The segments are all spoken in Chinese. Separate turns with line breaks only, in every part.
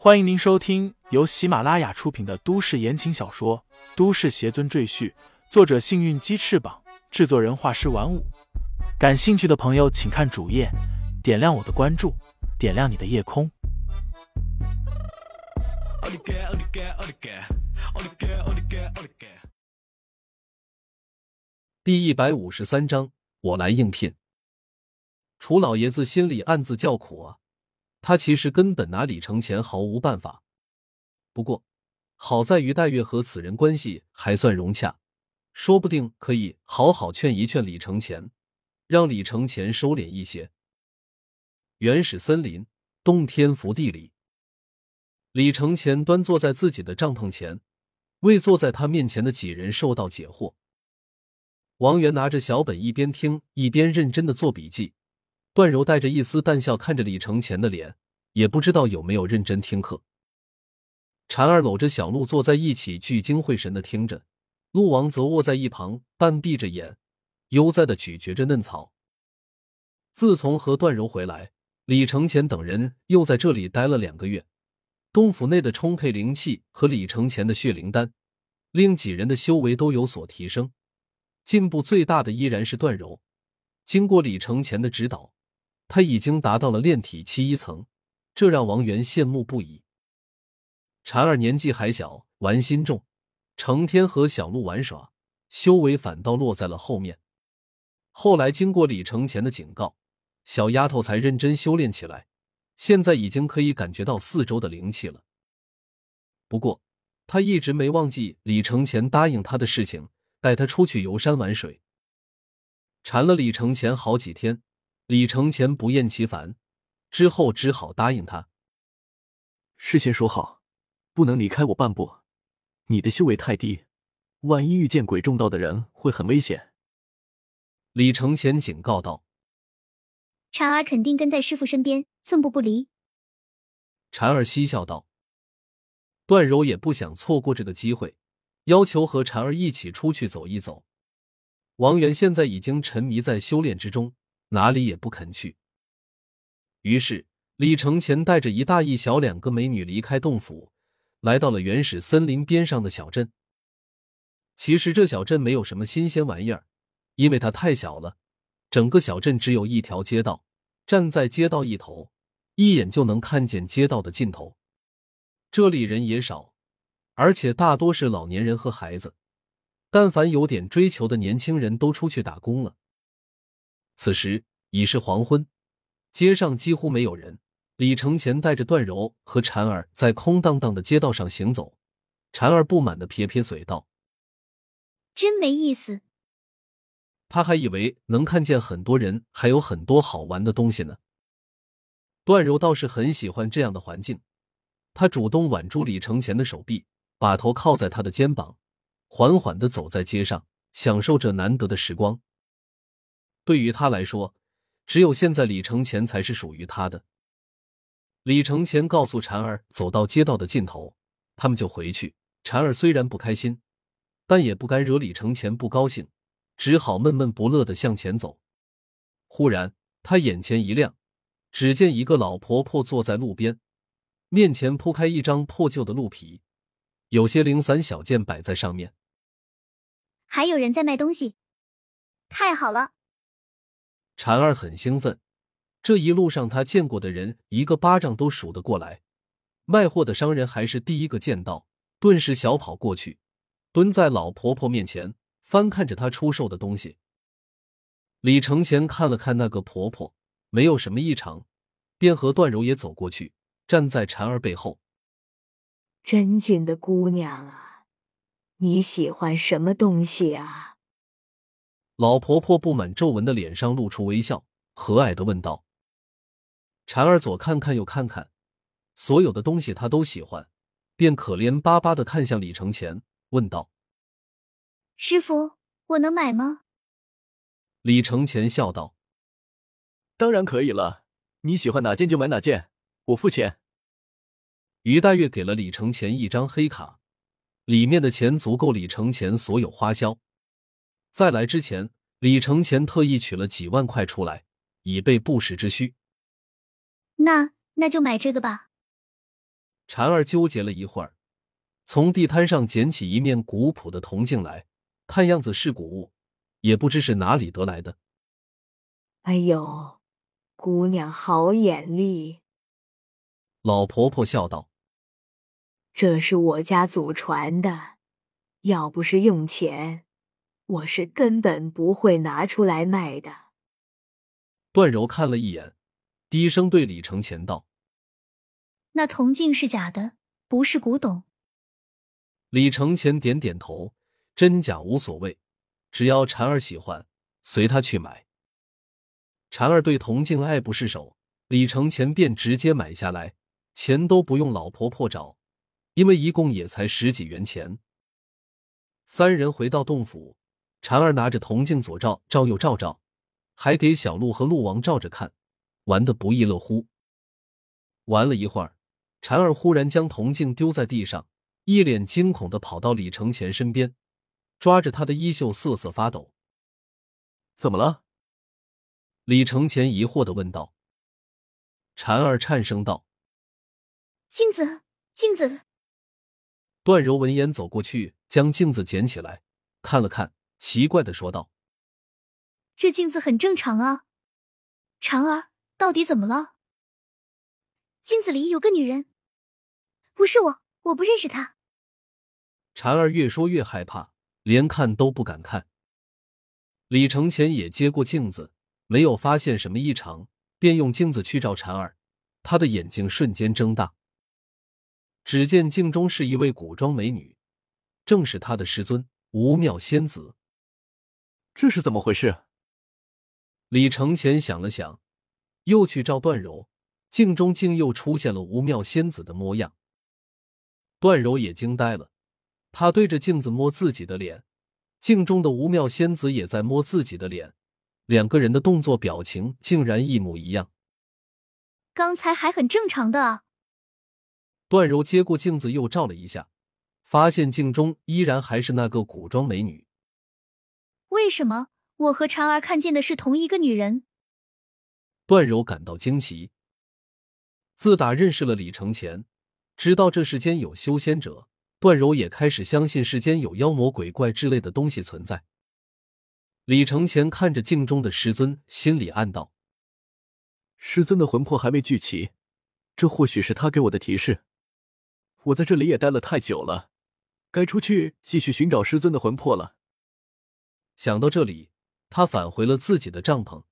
欢迎您收听由喜马拉雅出品的都市言情小说《都市邪尊赘婿》，作者：幸运鸡翅膀，制作人：画师玩五。感兴趣的朋友，请看主页，点亮我的关注，点亮你的夜空。
第一百五十三章，我来应聘。楚老爷子心里暗自叫苦啊。他其实根本拿李承前毫无办法，不过好在于黛月和此人关系还算融洽，说不定可以好好劝一劝李承前，让李承前收敛一些。原始森林洞天福地里，李承前端坐在自己的帐篷前，为坐在他面前的几人受到解惑。王源拿着小本，一边听一边认真的做笔记。段柔带着一丝淡笑看着李承前的脸，也不知道有没有认真听课。婵儿搂着小鹿坐在一起，聚精会神的听着。鹿王则卧在一旁，半闭着眼，悠哉的咀嚼着嫩草。自从和段柔回来，李承前等人又在这里待了两个月。洞府内的充沛灵气和李承前的血灵丹，令几人的修为都有所提升。进步最大的依然是段柔，经过李承前的指导。他已经达到了炼体期一层，这让王源羡慕不已。婵儿年纪还小，玩心重，成天和小鹿玩耍，修为反倒落在了后面。后来经过李承前的警告，小丫头才认真修炼起来，现在已经可以感觉到四周的灵气了。不过，他一直没忘记李承前答应他的事情，带他出去游山玩水。缠了李承前好几天。李承前不厌其烦，之后只好答应他。
事先说好，不能离开我半步。你的修为太低，万一遇见鬼中道的人，会很危险。
李承前警告道：“
婵儿肯定跟在师傅身边，寸步不离。”
婵儿嬉笑道：“段柔也不想错过这个机会，要求和婵儿一起出去走一走。”王源现在已经沉迷在修炼之中。哪里也不肯去。于是，李承前带着一大一小两个美女离开洞府，来到了原始森林边上的小镇。其实这小镇没有什么新鲜玩意儿，因为它太小了。整个小镇只有一条街道，站在街道一头，一眼就能看见街道的尽头。这里人也少，而且大多是老年人和孩子。但凡有点追求的年轻人都出去打工了。此时已是黄昏，街上几乎没有人。李承前带着段柔和婵儿在空荡荡的街道上行走。婵儿不满的撇撇嘴道：“
真没意思。”
他还以为能看见很多人，还有很多好玩的东西呢。段柔倒是很喜欢这样的环境，他主动挽住李承前的手臂，把头靠在他的肩膀，缓缓的走在街上，享受着难得的时光。对于他来说，只有现在李承前才是属于他的。李承前告诉婵儿，走到街道的尽头，他们就回去。婵儿虽然不开心，但也不敢惹李承前不高兴，只好闷闷不乐的向前走。忽然，他眼前一亮，只见一个老婆婆坐在路边，面前铺开一张破旧的鹿皮，有些零散小件摆在上面。
还有人在卖东西，太好了！
婵儿很兴奋，这一路上他见过的人一个巴掌都数得过来，卖货的商人还是第一个见到，顿时小跑过去，蹲在老婆婆面前，翻看着她出售的东西。李承前看了看那个婆婆，没有什么异常，便和段柔也走过去，站在婵儿背后。
真俊的姑娘啊，你喜欢什么东西啊？
老婆婆布满皱纹的脸上露出微笑，和蔼的问道：“婵儿左看看右看看，所有的东西她都喜欢，便可怜巴巴的看向李承前，问道：‘
师傅，我能买吗？’
李承前笑道：‘
当然可以了，你喜欢哪件就买哪件，我付钱。’
于大月给了李承前一张黑卡，里面的钱足够李承前所有花销。”在来之前，李承前特意取了几万块出来，以备不时之需。
那那就买这个吧。
婵儿纠结了一会儿，从地摊上捡起一面古朴的铜镜来，看样子是古物，也不知是哪里得来的。
哎呦，姑娘好眼力！
老婆婆笑道：“
这是我家祖传的，要不是用钱，我是根本不会拿出来卖的。”
段柔看了一眼，低声对李承前道：“
那铜镜是假的，不是古董。”
李承前点点头，真假无所谓，只要婵儿喜欢，随他去买。婵儿对铜镜爱不释手，李承前便直接买下来，钱都不用老婆婆找，因为一共也才十几元钱。三人回到洞府，婵儿拿着铜镜左照照右照照。还给小鹿和鹿王照着看，玩的不亦乐乎。玩了一会儿，婵儿忽然将铜镜丢在地上，一脸惊恐的跑到李承前身边，抓着他的衣袖瑟瑟发抖。
怎么了？
李承前疑惑的问道。婵儿颤声道：“
镜子，镜子。”
段柔闻言走过去，将镜子捡起来看了看，奇怪的说道。
这镜子很正常啊，婵儿到底怎么了？镜子里有个女人，不是我，我不认识她。
婵儿越说越害怕，连看都不敢看。李承前也接过镜子，没有发现什么异常，便用镜子去照婵儿，他的眼睛瞬间睁大。只见镜中是一位古装美女，正是他的师尊吴妙仙子。
这是怎么回事？
李承前想了想，又去照段柔，镜中竟又出现了无妙仙子的模样。段柔也惊呆了，他对着镜子摸自己的脸，镜中的无妙仙子也在摸自己的脸，两个人的动作表情竟然一模一样。
刚才还很正常的啊。
段柔接过镜子又照了一下，发现镜中依然还是那个古装美女。
为什么？我和婵儿看见的是同一个女人。
段柔感到惊奇。自打认识了李承前，知道这世间有修仙者，段柔也开始相信世间有妖魔鬼怪之类的东西存在。李承前看着镜中的师尊，心里暗道：
师尊的魂魄还没聚齐，这或许是他给我的提示。我在这里也待了太久了，该出去继续寻找师尊的魂魄了。
想到这里。他返回了自己的帐篷，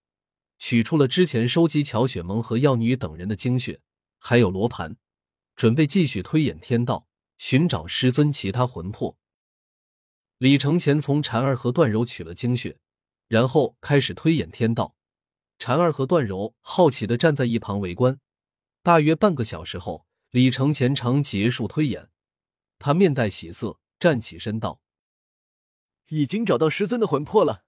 取出了之前收集乔雪萌和药女等人的精血，还有罗盘，准备继续推演天道，寻找师尊其他魂魄。李承前从婵儿和段柔取了精血，然后开始推演天道。婵儿和段柔好奇的站在一旁围观。大约半个小时后，李承前常结束推演，他面带喜色，站起身道：“
已经找到师尊的魂魄了。”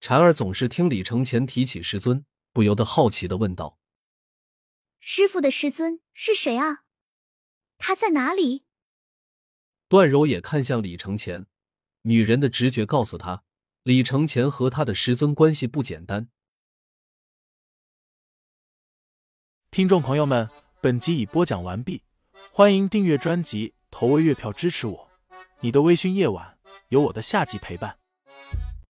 婵儿总是听李承前提起师尊，不由得好奇的问道：“
师傅的师尊是谁啊？他在哪里？”
段柔也看向李承前，女人的直觉告诉她，李承前和他的师尊关系不简单。
听众朋友们，本集已播讲完毕，欢迎订阅专辑，投喂月票支持我。你的微醺夜晚，有我的下集陪伴。